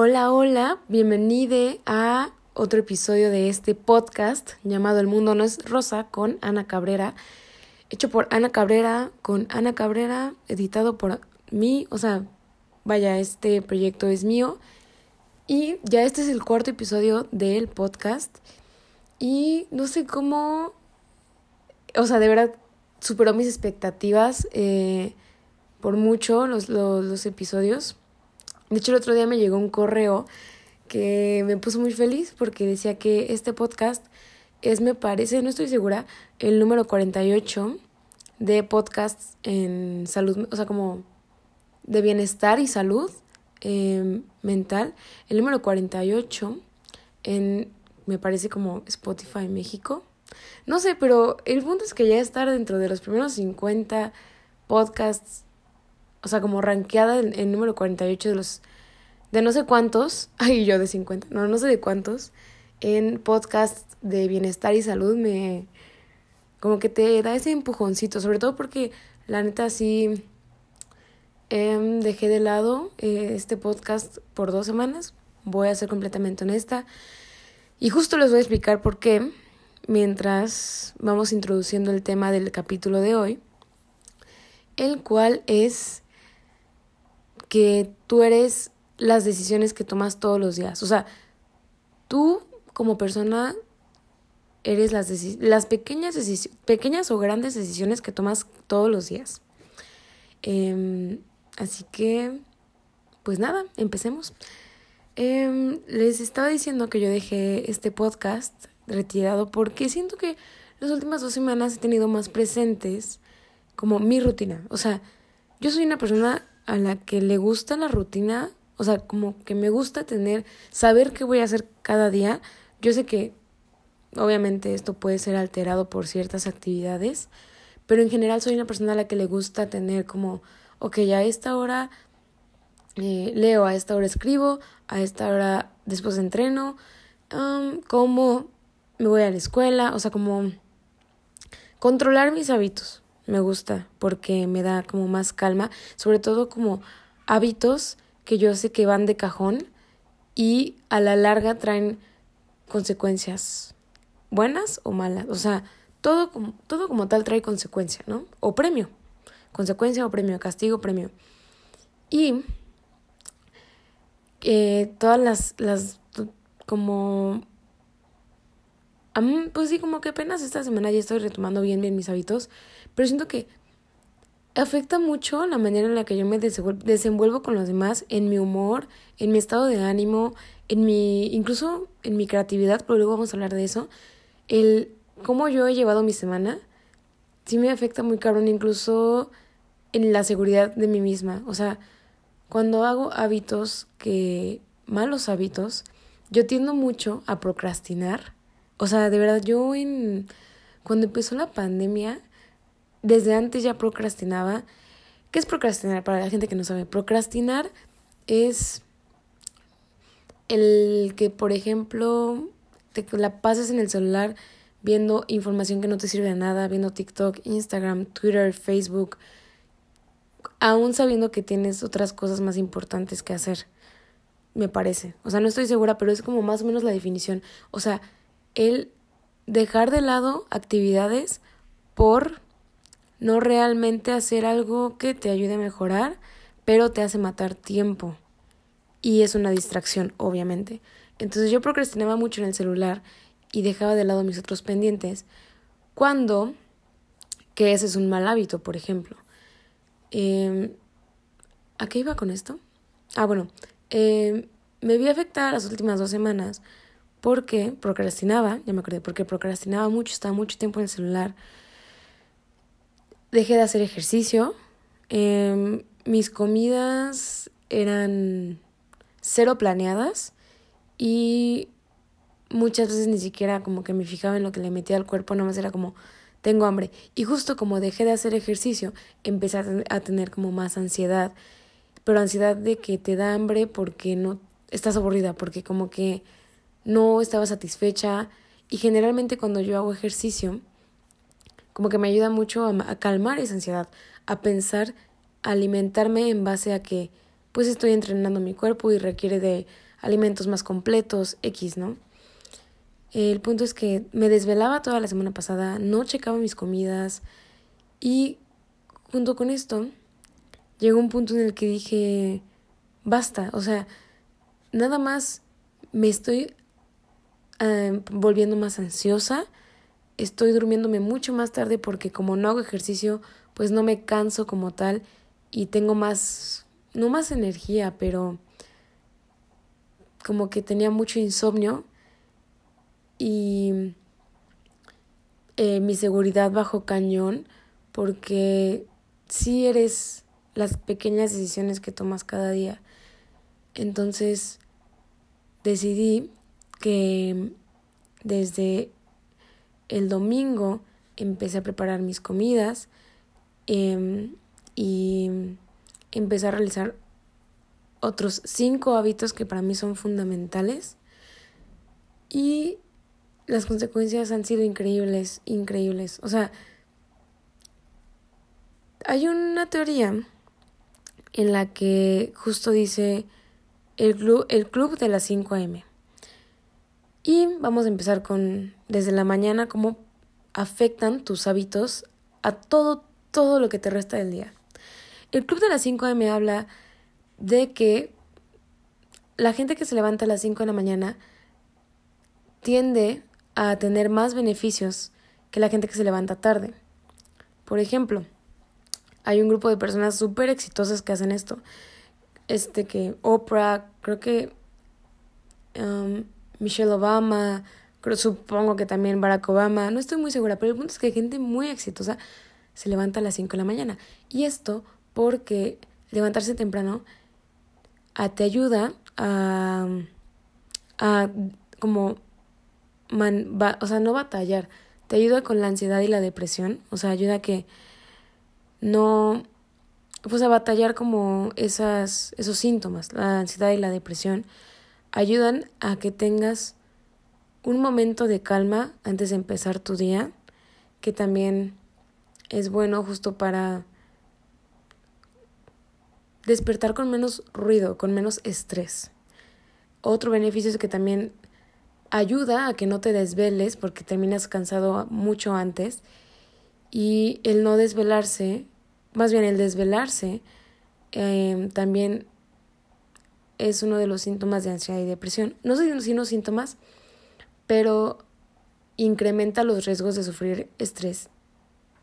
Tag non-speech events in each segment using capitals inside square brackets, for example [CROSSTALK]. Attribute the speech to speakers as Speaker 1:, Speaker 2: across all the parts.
Speaker 1: Hola, hola, bienvenida a otro episodio de este podcast llamado El Mundo No es Rosa con Ana Cabrera, hecho por Ana Cabrera, con Ana Cabrera, editado por mí, o sea, vaya, este proyecto es mío. Y ya este es el cuarto episodio del podcast. Y no sé cómo, o sea, de verdad superó mis expectativas eh, por mucho los, los episodios. De hecho, el otro día me llegó un correo que me puso muy feliz porque decía que este podcast es, me parece, no estoy segura, el número 48 de podcasts en salud, o sea, como de bienestar y salud em, mental. El número 48 en, me parece como Spotify México. No sé, pero el punto es que ya estar dentro de los primeros 50 podcasts o sea, como rankeada en el número 48 de los, de no sé cuántos, [LAUGHS] ay, yo de 50, no, no sé de cuántos, en podcast de bienestar y salud me, como que te da ese empujoncito, sobre todo porque la neta sí em, dejé de lado eh, este podcast por dos semanas, voy a ser completamente honesta, y justo les voy a explicar por qué, mientras vamos introduciendo el tema del capítulo de hoy, el cual es que tú eres las decisiones que tomas todos los días. O sea, tú como persona eres las, las pequeñas, pequeñas o grandes decisiones que tomas todos los días. Em, así que, pues nada, empecemos. Em, les estaba diciendo que yo dejé este podcast retirado porque siento que las últimas dos semanas he tenido más presentes como mi rutina. O sea, yo soy una persona a la que le gusta la rutina, o sea, como que me gusta tener, saber qué voy a hacer cada día. Yo sé que obviamente esto puede ser alterado por ciertas actividades, pero en general soy una persona a la que le gusta tener como, ok, a esta hora eh, leo, a esta hora escribo, a esta hora después entreno, um, como me voy a la escuela, o sea, como controlar mis hábitos me gusta porque me da como más calma, sobre todo como hábitos que yo sé que van de cajón y a la larga traen consecuencias buenas o malas, o sea, todo como, todo como tal trae consecuencia, ¿no? O premio, consecuencia o premio, castigo, premio. Y eh, todas las, las como pues sí, como que apenas esta semana ya estoy retomando bien, mis hábitos, pero siento que afecta mucho la manera en la que yo me desenvuelvo con los demás, en mi humor, en mi estado de ánimo, en mi, incluso en mi creatividad, pero luego vamos a hablar de eso, el cómo yo he llevado mi semana, sí me afecta muy cabrón, incluso en la seguridad de mí misma, o sea, cuando hago hábitos que, malos hábitos, yo tiendo mucho a procrastinar, o sea, de verdad, yo en cuando empezó la pandemia, desde antes ya procrastinaba. ¿Qué es procrastinar? Para la gente que no sabe, procrastinar es el que, por ejemplo, te la pases en el celular viendo información que no te sirve de nada, viendo TikTok, Instagram, Twitter, Facebook, aún sabiendo que tienes otras cosas más importantes que hacer, me parece. O sea, no estoy segura, pero es como más o menos la definición. O sea, el dejar de lado actividades por no realmente hacer algo que te ayude a mejorar, pero te hace matar tiempo. Y es una distracción, obviamente. Entonces yo procrastinaba mucho en el celular y dejaba de lado mis otros pendientes cuando, que ese es un mal hábito, por ejemplo. Eh, ¿A qué iba con esto? Ah, bueno, eh, me vi afectada las últimas dos semanas porque procrastinaba, ya me acordé, porque procrastinaba mucho, estaba mucho tiempo en el celular. Dejé de hacer ejercicio. Em, mis comidas eran cero planeadas y muchas veces ni siquiera como que me fijaba en lo que le metía al cuerpo, nomás era como tengo hambre. Y justo como dejé de hacer ejercicio, empecé a tener como más ansiedad, pero ansiedad de que te da hambre porque no estás aburrida, porque como que no estaba satisfecha y generalmente cuando yo hago ejercicio, como que me ayuda mucho a, calmar esa ansiedad, a pensar, a alimentarme en base a que pues estoy entrenando mi cuerpo y requiere de alimentos más completos, X, ¿no? El punto es que me desvelaba toda la semana pasada, no checaba mis comidas y junto con esto llegó un punto en el que dije, basta, o sea, nada más me estoy em, volviendo más ansiosa, estoy durmiéndome mucho más tarde porque como no hago ejercicio, pues no me canso como tal y tengo más, no más energía, pero como que tenía mucho insomnio y eh, mi seguridad bajo cañón porque si eres las pequeñas decisiones que tomas cada día. Entonces decidí que desde el domingo empecé a preparar mis comidas em, y empecé a realizar otros cinco hábitos que para mí son fundamentales y las consecuencias han sido increíbles, increíbles. O sea, hay una teoría en la que justo dice el club, el club de las 5 a.m. Y vamos a empezar con desde la mañana cómo afectan tus hábitos a todo, todo lo que te resta del día. El club de las 5 a.m. habla de que la gente que se levanta a las 5 de la mañana tiende a tener más beneficios que la gente que se levanta tarde. Por ejemplo, hay un grupo de personas súper exitosas que hacen esto. Este que Oprah, creo que um, Michelle Obama, supongo que también Barack Obama, no estoy muy segura, pero el punto es que gente muy exitosa se levanta a las 5 de la mañana. Y esto porque levantarse temprano a, te ayuda a, a como man, o sea, no batallar, te ayuda con la ansiedad y la depresión, o sea, ayuda a que no, pues a batallar como esas, esos síntomas, la ansiedad y la depresión, ayudan a que tengas un momento de calma antes de empezar tu día, que también es bueno justo para despertar con menos ruido, con menos estrés. Otro beneficio es que también ayuda a que no te desveles porque terminas cansado mucho antes y el no desvelarse, más bien el desvelarse, em, también es uno de los síntomas de ansiedad y depresión. No sé si unos síntomas, pero incrementa los riesgos de sufrir estrés,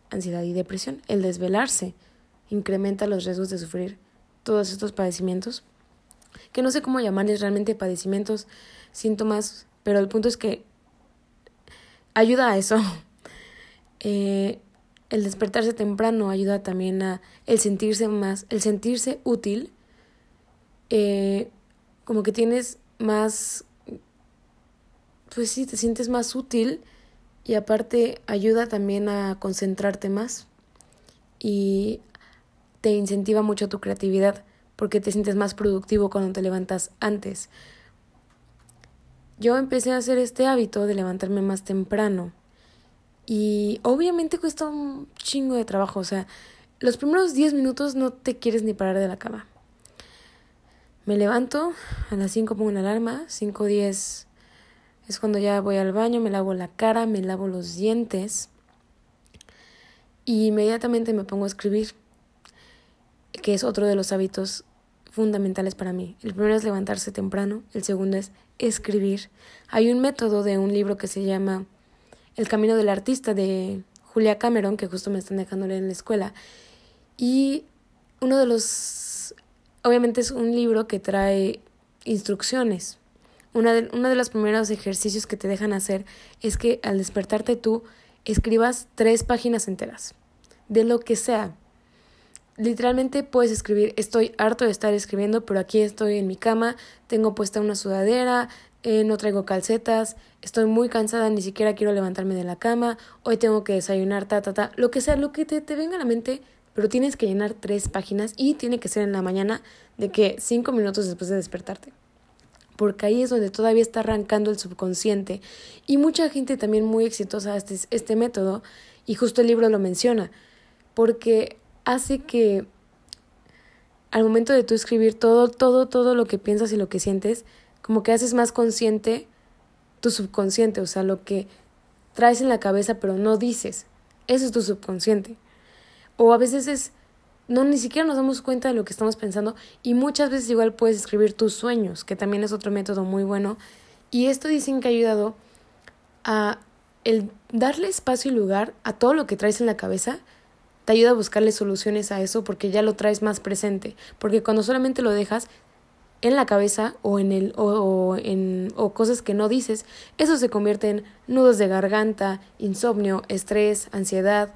Speaker 1: ansiedad y depresión. El desvelarse incrementa los riesgos de sufrir todos estos padecimientos, que no sé cómo llamarles realmente padecimientos, síntomas pero el punto es que ayuda a eso. [LAUGHS] Eh, el despertarse temprano ayuda también a el sentirse más, el sentirse útil, eh, como que tienes más, pues sí, te sientes más útil y aparte ayuda también a concentrarte más y te incentiva mucho tu creatividad porque te sientes más productivo cuando te levantas antes yo empecé a hacer este hábito de levantarme más temprano. Y obviamente cuesta un chingo de trabajo. O sea, los primeros 10 minutos no te quieres ni parar de la cama. Me levanto, a las 5 pongo una alarma, 5 10 es cuando ya voy al baño, me lavo la cara, me lavo los dientes y inmediatamente me pongo a escribir, que es otro de los hábitos fundamentales para mí. El primero es levantarse temprano, el segundo es escribir. Hay un método de un libro que se llama El Camino del Artista de Julia Cameron, que justo me están dejando leer en la escuela. Y uno de los, obviamente es un libro que trae instrucciones. Una de, uno de los primeros ejercicios que te dejan hacer es que al despertarte tú escribas tres páginas enteras, de lo que sea, literalmente puedes escribir, estoy harto de estar escribiendo, pero aquí estoy en mi cama, tengo puesta una sudadera, eh, no traigo calcetas, estoy muy cansada, ni siquiera quiero levantarme de la cama, hoy tengo que desayunar, ta, ta, ta, lo que sea, lo que te, te venga a la mente, pero tienes que llenar tres páginas y tiene que ser en la mañana de que cinco minutos después de despertarte. Porque ahí es donde todavía está arrancando el subconsciente. Y mucha gente también muy exitosa este, este método, y justo el libro lo menciona, porque hace que al momento de tú escribir todo, todo, todo lo que piensas y lo que sientes, como que haces más consciente tu subconsciente, o sea, lo que traes en la cabeza pero no dices. Eso es tu subconsciente. O a veces es, no, ni siquiera nos damos cuenta de lo que estamos pensando y muchas veces igual puedes escribir tus sueños, que también es otro método muy bueno. Y esto dicen que ha ayudado a el darle espacio y lugar a todo lo que traes en la cabeza, te ayuda a buscarle soluciones a eso porque ya lo traes más presente. Porque cuando solamente lo dejas, en la cabeza o en el o, en o cosas que no dices, eso se convierte en nudos de garganta, insomnio, estrés, ansiedad.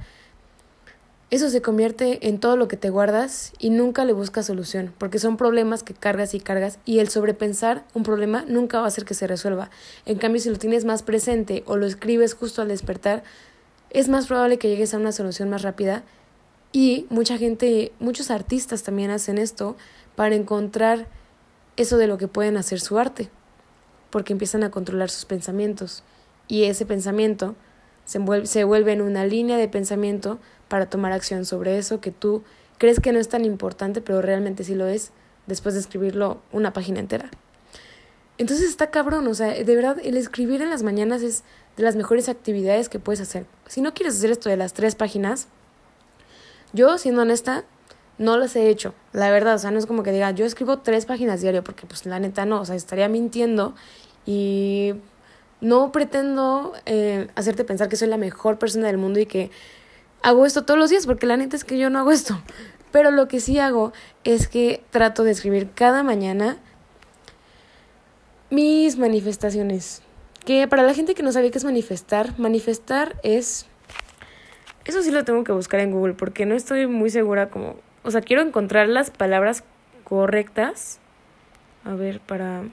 Speaker 1: Eso se convierte en todo lo que te guardas y nunca le buscas solución, porque son problemas que cargas y cargas y el sobrepensar un problema nunca va a hacer que se resuelva. En cambio, si lo tienes más presente o lo escribes justo al despertar, es más probable que llegues a una solución más rápida y mucha gente, muchos artistas también hacen esto para encontrar eso de lo que pueden hacer su arte, porque empiezan a controlar sus pensamientos y ese pensamiento se vuelve, se vuelve en una línea de pensamiento para tomar acción sobre eso que tú crees que no es tan importante, pero realmente sí lo es después de escribirlo una página entera. Entonces está cabrón, o sea, de verdad el escribir en las mañanas es de las mejores actividades que puedes hacer. Si no quieres hacer esto de las tres páginas, yo, siendo honesta, no los he hecho, la verdad, o sea, no es como que diga, yo escribo tres páginas diario, porque pues la neta no, o sea, estaría mintiendo y no pretendo eh, hacerte pensar que soy la mejor persona del mundo y que hago esto todos los días, porque la neta es que yo no hago esto. Pero lo que sí hago es que trato de escribir cada mañana mis manifestaciones. Que para la gente que no sabe qué es manifestar, manifestar es... Eso sí lo tengo que buscar en Google porque no estoy muy segura como o sea, quiero encontrar las palabras correctas. A ver, para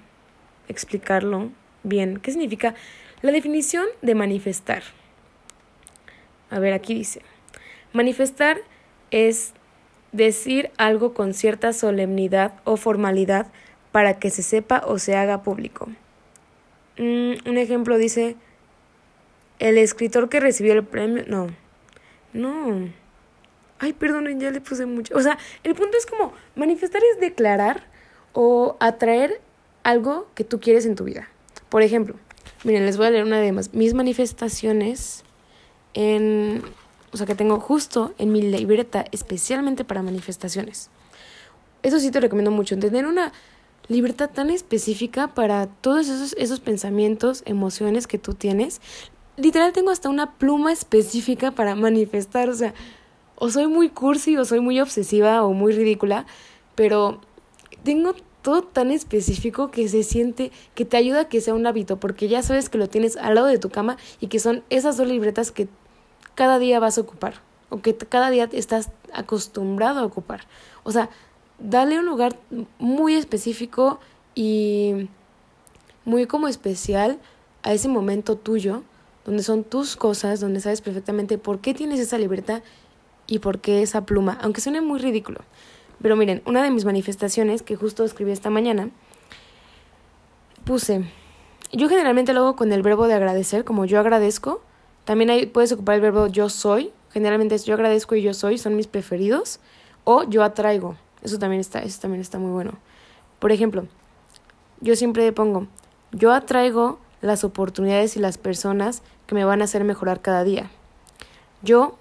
Speaker 1: explicarlo bien. ¿Qué significa? La definición de manifestar. A ver, aquí dice. Manifestar es decir algo con cierta solemnidad o formalidad para que se sepa o se haga público. Mm, un ejemplo dice, el escritor que recibió el premio, no, no, Ay, perdón, ya le puse mucho. O sea, el punto es como manifestar es declarar o atraer algo que tú quieres en tu vida. Por ejemplo, miren, les voy a leer una de mis manifestaciones en, o sea, que tengo justo en mi libreta especialmente para manifestaciones. Eso sí te recomiendo mucho, tener una libreta tan específica para todos esos, esos pensamientos, emociones que tú tienes. Literal tengo hasta una pluma específica para manifestar, o sea, o soy muy cursi o soy muy obsesiva o muy ridícula, pero tengo todo tan específico que se siente que te ayuda a que sea un hábito, porque ya sabes que lo tienes al lado de tu cama y que son esas dos libretas que cada día vas a ocupar o que cada día estás acostumbrado a ocupar. O sea, dale un lugar muy específico y muy como especial a ese momento tuyo, donde son tus cosas, donde sabes perfectamente por qué tienes esa libreta y por qué esa pluma, aunque suene muy ridículo. Pero miren, una de mis manifestaciones que justo escribí esta mañana, puse, yo generalmente lo hago con el verbo de agradecer, como yo agradezco. También ahí puedes ocupar el verbo yo soy, generalmente es yo agradezco y yo soy, son mis preferidos. O yo atraigo, eso también está, eso también está muy bueno. Por ejemplo, yo siempre pongo, yo atraigo las oportunidades y las personas que me van a hacer mejorar cada día. Yo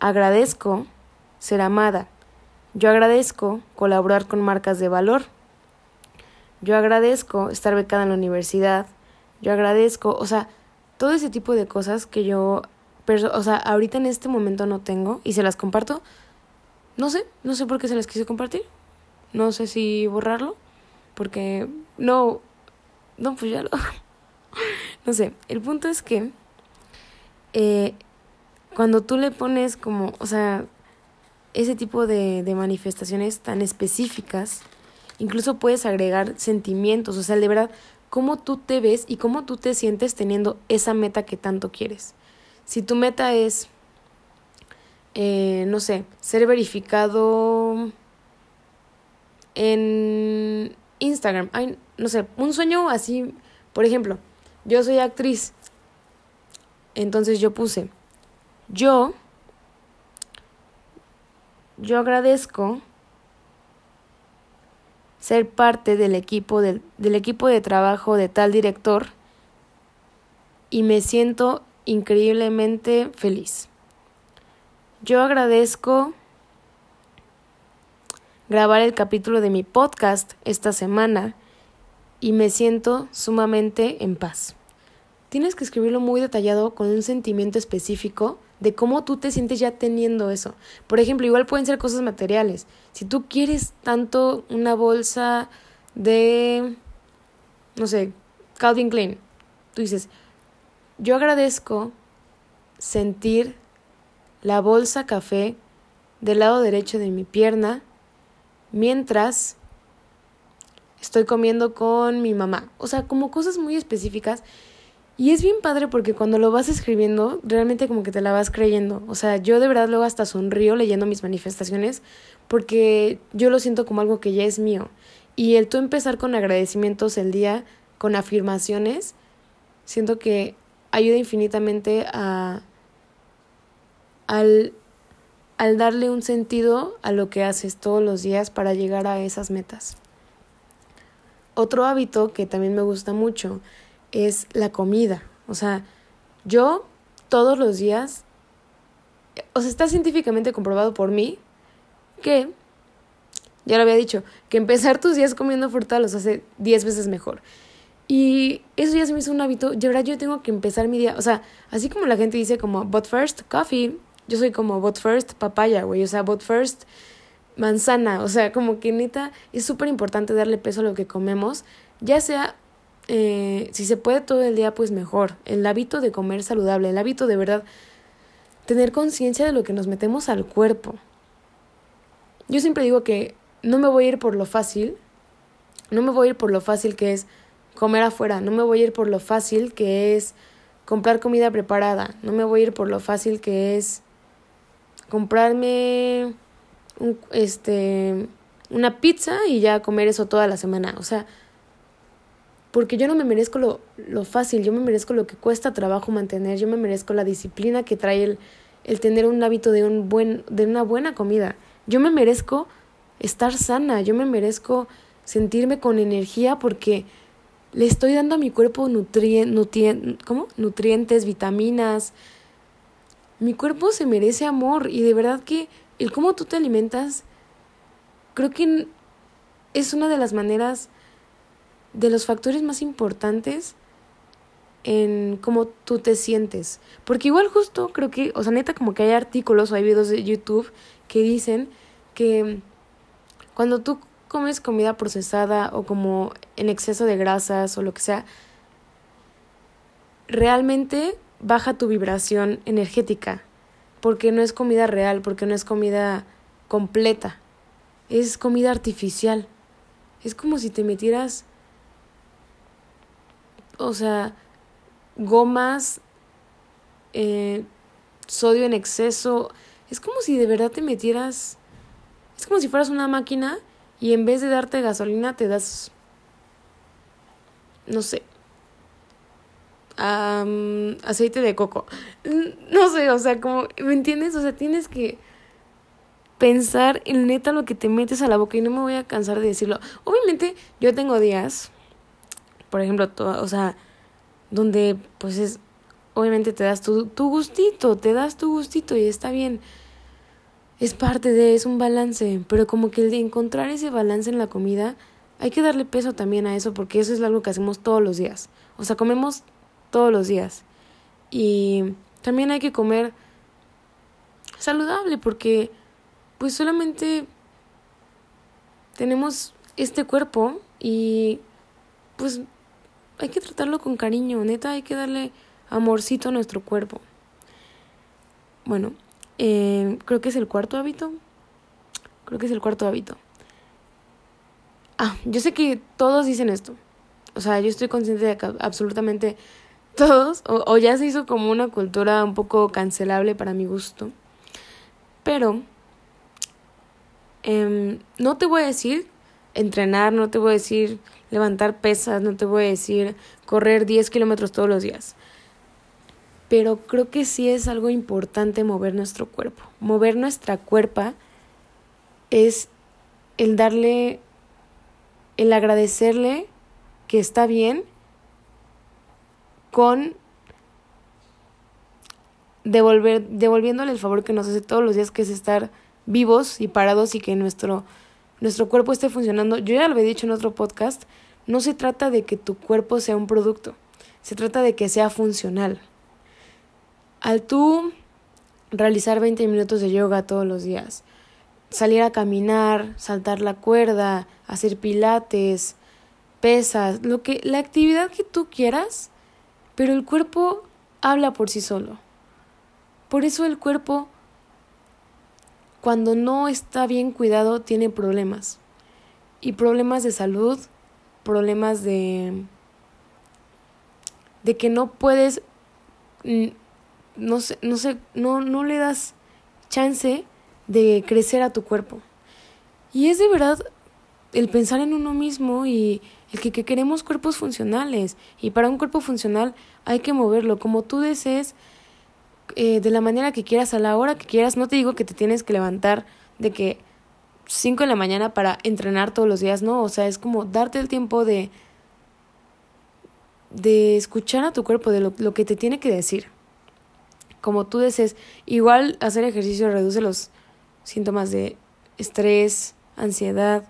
Speaker 1: Agradezco ser amada. Yo agradezco colaborar con marcas de valor. Yo agradezco estar becada en la universidad. Yo agradezco, o sea, todo ese tipo de cosas que yo, o sea, ahorita en este momento no tengo y se las comparto. No sé, no sé por qué se las quise compartir. No sé si borrarlo, porque no, no, pues ya lo... [LAUGHS] no sé, el punto es que eh, cuando tú le pones como, o sea, ese tipo de, de manifestaciones tan específicas, incluso puedes agregar sentimientos, o sea, de verdad, cómo tú te ves y cómo tú te sientes teniendo esa meta que tanto quieres. Si tu meta es, eh, no sé, ser verificado en Instagram, no sé, un sueño así, por ejemplo, yo soy actriz, entonces yo puse, yo, yo agradezco ser parte del equipo, del, del equipo de trabajo de tal director y me siento increíblemente feliz. Yo agradezco grabar el capítulo de mi podcast esta semana y me siento sumamente en paz. Tienes que escribirlo muy detallado con un sentimiento específico de cómo tú te sientes ya teniendo eso. Por ejemplo, igual pueden ser cosas materiales. Si tú quieres tanto una bolsa de, no sé, Calvin Klein, tú dices, yo agradezco sentir la bolsa café del lado derecho de mi pierna mientras estoy comiendo con mi mamá. O sea, como cosas muy específicas. Y es bien padre porque cuando lo vas escribiendo, realmente como que te la vas creyendo. O sea, yo de verdad luego hasta sonrío leyendo mis manifestaciones porque yo lo siento como algo que ya es mío. Y el tú empezar con agradecimientos el día, con afirmaciones, siento que ayuda infinitamente a al al darle un sentido a lo que haces todos los días para llegar a esas metas. Otro hábito que también me gusta mucho es la comida. O sea, yo todos los días, o sea, está científicamente comprobado por mí que, ya lo había dicho, que empezar tus días comiendo fruta los hace 10 veces mejor. Y eso ya se me hizo un hábito. Y ahora yo tengo que empezar mi día. O sea, así como la gente dice como, but first, coffee. Yo soy como bot first papaya, güey. O sea, bot first manzana. O sea, como que neta es súper importante darle peso a lo que comemos. Ya sea, eh, si se puede todo el día, pues mejor. El hábito de comer saludable, el hábito de verdad tener conciencia de lo que nos metemos al cuerpo. Yo siempre digo que no me voy a ir por lo fácil. No me voy a ir por lo fácil que es comer afuera. No me voy a ir por lo fácil que es comprar comida preparada. No me voy a ir por lo fácil que es comprarme un, este, una pizza y ya comer eso toda la semana. O sea, porque yo no me merezco lo, lo fácil, yo me merezco lo que cuesta trabajo mantener, yo me merezco la disciplina que trae el, el tener un hábito de, un buen, de una buena comida. Yo me merezco estar sana, yo me merezco sentirme con energía porque le estoy dando a mi cuerpo nutrien, nutrientes, vitaminas, mi cuerpo se merece amor y de verdad que el cómo tú te alimentas, creo que es una de las maneras, de los factores más importantes en cómo tú te sientes. Porque igual justo creo que, o sea, neta como que hay artículos o hay videos de YouTube que dicen que cuando tú comes comida procesada o como en exceso de grasas o lo que sea, realmente baja tu vibración energética, porque no es comida real, porque no es comida completa, es comida artificial. Es como si te metieras, o sea, gomas, eh, sodio en exceso, es como si de verdad te metieras, es como si fueras una máquina y en vez de darte gasolina te das, no sé, aceite de coco. [LAUGHS] No sé, o sea, como, ¿me entiendes? O sea, tienes que pensar en neta lo que te metes a la boca y no me voy a cansar de decirlo. Obviamente, yo tengo días, por ejemplo, o sea, donde pues es, obviamente te das tu, tu gustito, te das tu gustito y está bien. Es parte de, es un balance, pero como que el de encontrar ese balance en la comida, hay que darle peso también a eso porque eso es algo que hacemos todos los días. O sea, comemos todos los días. Y también hay que comer saludable porque pues solamente tenemos este cuerpo y pues hay que tratarlo con cariño, neta, hay que darle amorcito a nuestro cuerpo. Bueno, eh, creo que es el cuarto hábito. Creo que es el cuarto hábito. Ah, yo sé que todos dicen esto. O sea, yo estoy consciente de que absolutamente todos, o, ya se hizo como una cultura un poco cancelable para mi gusto. Pero em, no te voy a decir entrenar, no te voy a decir levantar pesas, no te voy a decir correr 10 kilómetros todos los días. Pero creo que sí es algo importante mover nuestro cuerpo. Mover nuestra cuerpa es el darle el agradecerle que está bien con devolver, devolviéndole el favor que nos hace todos los días, que es estar vivos y parados y que nuestro, nuestro cuerpo esté funcionando. Yo ya lo he dicho en otro podcast, no se trata de que tu cuerpo sea un producto, se trata de que sea funcional. Al tú realizar 20 minutos de yoga todos los días, salir a caminar, saltar la cuerda, hacer pilates, pesas, lo que la actividad que tú quieras, pero el cuerpo habla por sí solo. Por eso el cuerpo cuando no está bien cuidado tiene problemas. Y problemas de salud, problemas de de que no puedes no sé, no sé, no no le das chance de crecer a tu cuerpo. Y es de verdad el pensar en uno mismo y el que, que, queremos cuerpos funcionales. Y para un cuerpo funcional hay que moverlo como tú desees, eh, de la manera que quieras, a la hora que quieras. No te digo que te tienes que levantar de que 5 de la mañana para entrenar todos los días, no. O sea, es como darte el tiempo de, de escuchar a tu cuerpo, de lo, lo que te tiene que decir. Como tú desees. Igual hacer ejercicio reduce los síntomas de estrés, ansiedad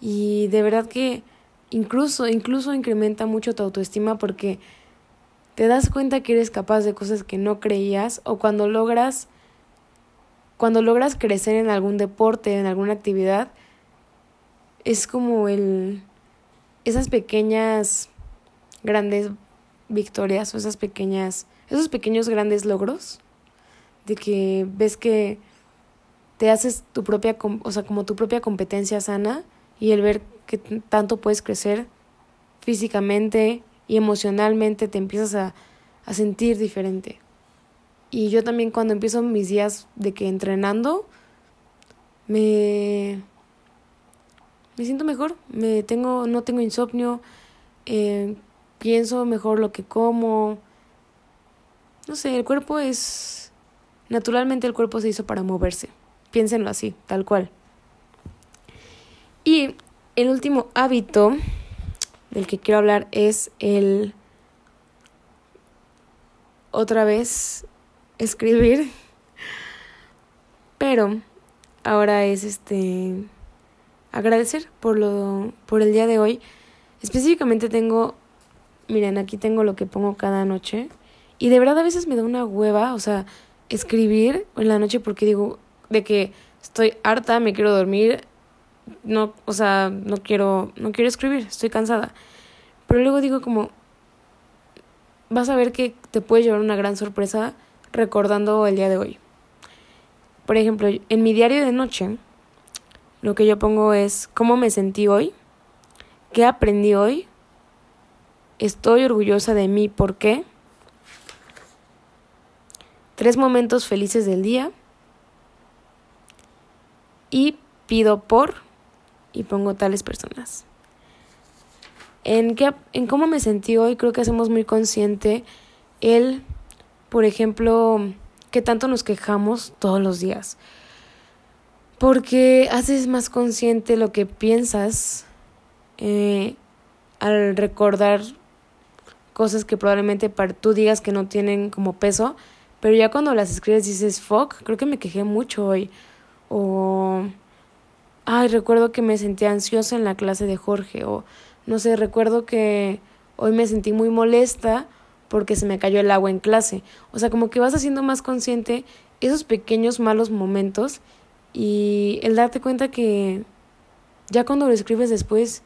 Speaker 1: y de verdad que incluso incluso incrementa mucho tu autoestima porque te das cuenta que eres capaz de cosas que no creías o cuando logras cuando logras crecer en algún deporte, en alguna actividad, es como el esas pequeñas grandes victorias o esas pequeñas esos pequeños grandes logros de que ves que te haces tu propia, o sea, como tu propia competencia sana y el ver que tanto puedes crecer físicamente y emocionalmente te empiezas a, a sentir diferente. Y yo también cuando empiezo mis días de que entrenando, me, me siento mejor, me tengo, no tengo insomnio, eh, pienso mejor lo que como. No sé, el cuerpo es... Naturalmente el cuerpo se hizo para moverse. Piénsenlo así, tal cual. Y el último hábito del que quiero hablar es el otra vez escribir. Pero ahora es este agradecer por lo por el día de hoy. Específicamente tengo miren, aquí tengo lo que pongo cada noche y de verdad a veces me da una hueva, o sea, escribir en la noche porque digo, de que estoy harta, me quiero dormir, no, o sea, no quiero, no quiero escribir, estoy cansada. Pero luego digo como, vas a ver que te puede llevar una gran sorpresa recordando el día de hoy. Por ejemplo, en mi diario de noche, lo que yo pongo es cómo me sentí hoy, qué aprendí hoy, estoy orgullosa de mí, ¿por qué? Tres momentos felices del día y pido por y pongo tales personas. En, en cómo me sentí hoy creo que hacemos muy consciente el, por ejemplo, que tanto nos quejamos todos los días. Porque haces más consciente lo que piensas eh, al recordar cosas que probablemente para tú digas que no tienen como peso, pero ya cuando las escribes dices, fuck, creo que me quejé mucho hoy. O, ay, recuerdo que me sentí ansiosa en la clase de Jorge. O, no sé, recuerdo que hoy me sentí muy molesta porque se me cayó el agua en clase. O sea, como que vas haciendo más consciente esos pequeños malos momentos y el darte cuenta que ya cuando lo escribes después,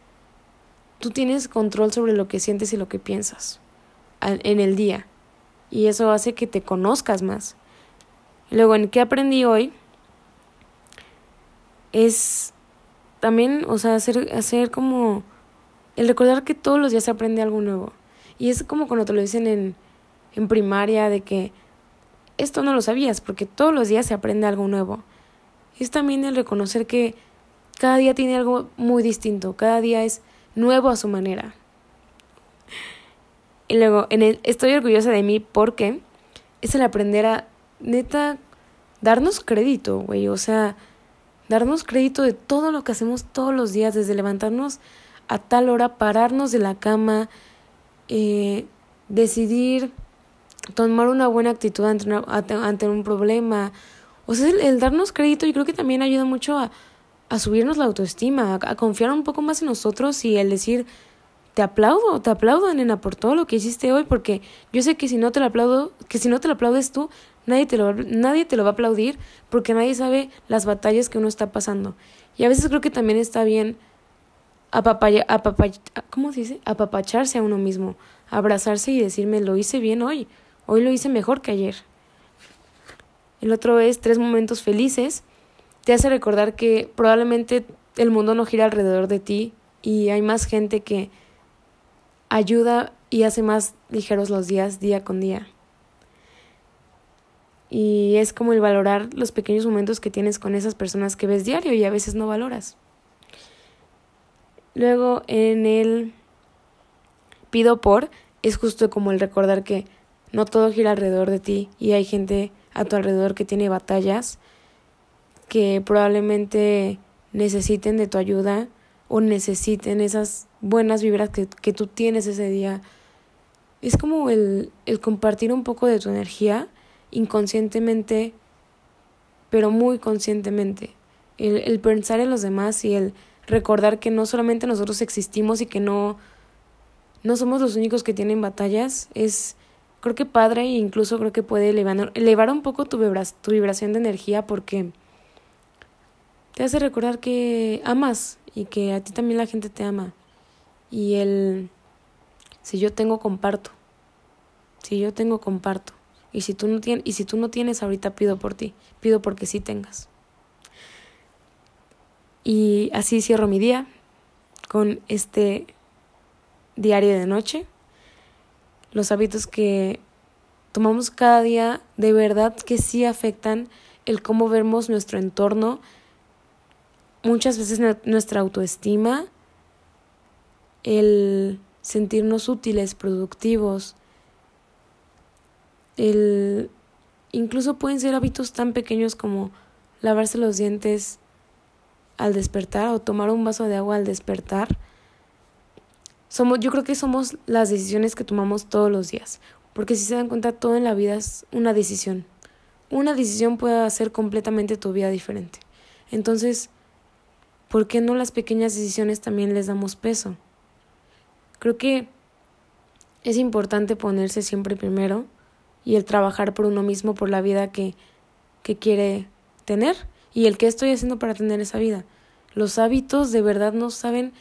Speaker 1: tú tienes control sobre lo que sientes y lo que piensas en el día. Y eso hace que te conozcas más. luego, ¿en qué aprendí hoy? Es también, o sea, hacer, hacer como el recordar que todos los días se aprende algo nuevo. Y es como cuando te lo dicen en, en primaria, de que esto no lo sabías, porque todos los días se aprende algo nuevo. Es también el reconocer que cada día tiene algo muy distinto, cada día es nuevo a su manera. Y luego, en el, estoy orgullosa de mí porque es el aprender a, neta, darnos crédito, güey. O sea, darnos crédito de todo lo que hacemos todos los días, desde levantarnos a tal hora, pararnos de la cama, eh, decidir tomar una buena actitud ante, ante un problema. O sea, el, darnos crédito yo creo que también ayuda mucho a, a subirnos la autoestima, a, a, confiar un poco más en nosotros y el decir, te aplaudo, te aplaudo, nena, por todo lo que hiciste hoy, porque yo sé que si no te lo aplaudo, que si no te lo aplaudes tú, nadie te lo, nadie te lo va a aplaudir, porque nadie sabe las batallas que uno está pasando. Y a veces creo que también está bien apapaya, ¿cómo se dice? apapacharse a uno mismo, abrazarse y decirme, lo hice bien hoy, hoy lo hice mejor que ayer. El otro es tres momentos felices. Te hace recordar que probablemente el mundo no gira alrededor de ti y hay más gente que ayuda y hace más ligeros los días día con día. Y es como el valorar los pequeños momentos que tienes con esas personas que ves diario y a veces no valoras. Luego en el pido por es justo como el recordar que no todo gira alrededor de ti y hay gente a tu alrededor que tiene batallas que probablemente necesiten de tu ayuda o necesiten esas buenas vibras que, que tú tienes ese día. Es como el, el compartir un poco de tu energía inconscientemente, pero muy conscientemente. El, el pensar en los demás y el recordar que no solamente nosotros existimos y que no, no somos los únicos que tienen batallas, es creo que padre e incluso creo que puede elevar, elevar un poco tu, tu vibración de energía porque te hace recordar que amas y que a ti también la gente te ama. Y el si yo tengo comparto. Si yo tengo comparto. Y si tú no tienes y si tú no tienes ahorita pido por ti, pido porque sí tengas. Y así cierro mi día con este diario de noche. Los hábitos que tomamos cada día de verdad que sí afectan el cómo vemos nuestro entorno, muchas veces nuestra autoestima, el sentirnos útiles, productivos, el incluso pueden ser hábitos tan pequeños como lavarse los dientes al despertar o tomar un vaso de agua al despertar. Somos, yo creo que somos las decisiones que tomamos todos los días, porque si se dan cuenta todo en la vida es una decisión. Una decisión puede hacer completamente tu vida diferente. Entonces, ¿por qué no las pequeñas decisiones también les damos peso? Creo que es importante ponerse siempre primero y el trabajar por uno mismo, por la vida que, que quiere tener y el que estoy haciendo para tener esa vida. Los hábitos de verdad no saben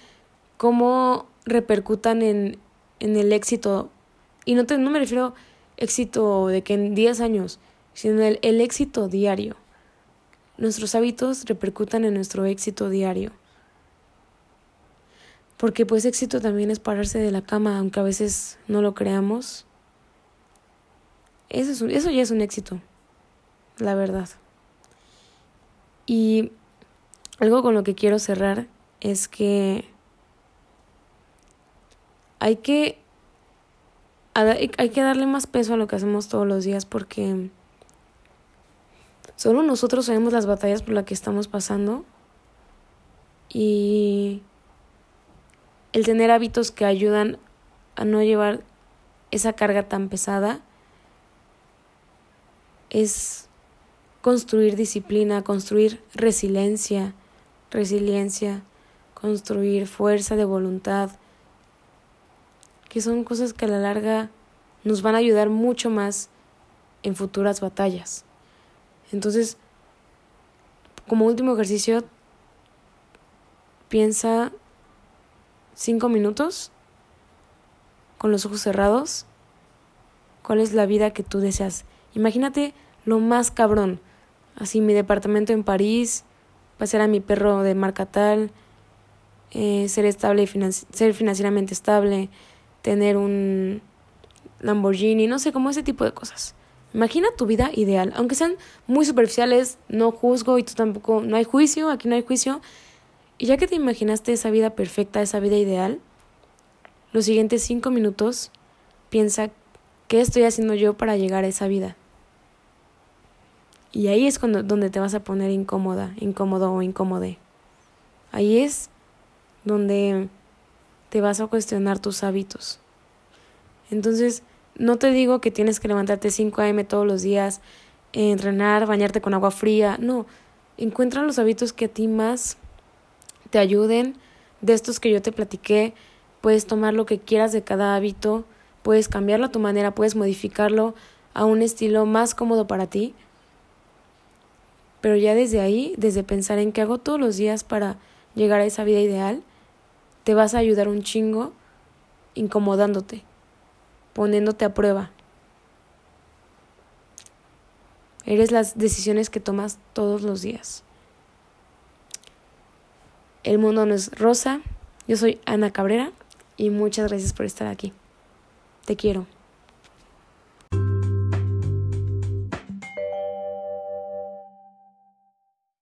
Speaker 1: cómo repercutan en, en el éxito. Y no, te, no me refiero éxito de que en 10 años, sino el, el éxito diario. Nuestros hábitos repercutan en nuestro éxito diario. Porque pues éxito también es pararse de la cama, aunque a veces no lo creamos. Eso, es eso ya es un éxito, la verdad. Y algo con lo que quiero cerrar es que hay que hay que darle más peso a lo que hacemos todos los días porque solo nosotros sabemos las batallas por las que estamos pasando y el tener hábitos que ayudan a no llevar esa carga tan pesada es construir disciplina, construir resiliencia, resiliencia, construir fuerza de voluntad, que son cosas que a la larga nos van a ayudar mucho más en futuras batallas. Entonces, como último ejercicio, piensa cinco minutos con los ojos cerrados cuál es la vida que tú deseas. Imagínate lo más cabrón, así mi departamento en París, pasear a mi perro de marca tal, eh, ser estable y ser financieramente estable, tener un Lamborghini, no sé, como ese tipo de cosas. Imagina tu vida ideal, aunque sean muy superficiales, no juzgo y tú tampoco, no hay juicio, aquí no hay juicio. Y ya que te imaginaste esa vida perfecta, esa vida ideal, los siguientes cinco minutos piensa qué estoy haciendo yo para llegar a esa vida Y ahí es cuando, donde te vas a poner incómoda, incómodo o incómode. Ahí es donde te vas a cuestionar tus hábitos. Entonces, no te digo que tienes que levantarte 5 a.m. todos los días, entrenar, bañarte con agua fría. No, encuentra los hábitos que a ti más te ayuden. De estos que yo te platiqué, puedes tomar lo que quieras de cada hábito, puedes cambiarlo a tu manera, puedes modificarlo a un estilo más cómodo para ti. Pero ya desde ahí, desde pensar en qué hago todos los días para llegar a esa vida ideal, te vas a ayudar un chingo incomodándote, poniéndote a prueba. Eres las decisiones que tomas todos los días. El mundo no es rosa. Yo soy Ana Cabrera y muchas gracias por estar aquí. Te quiero.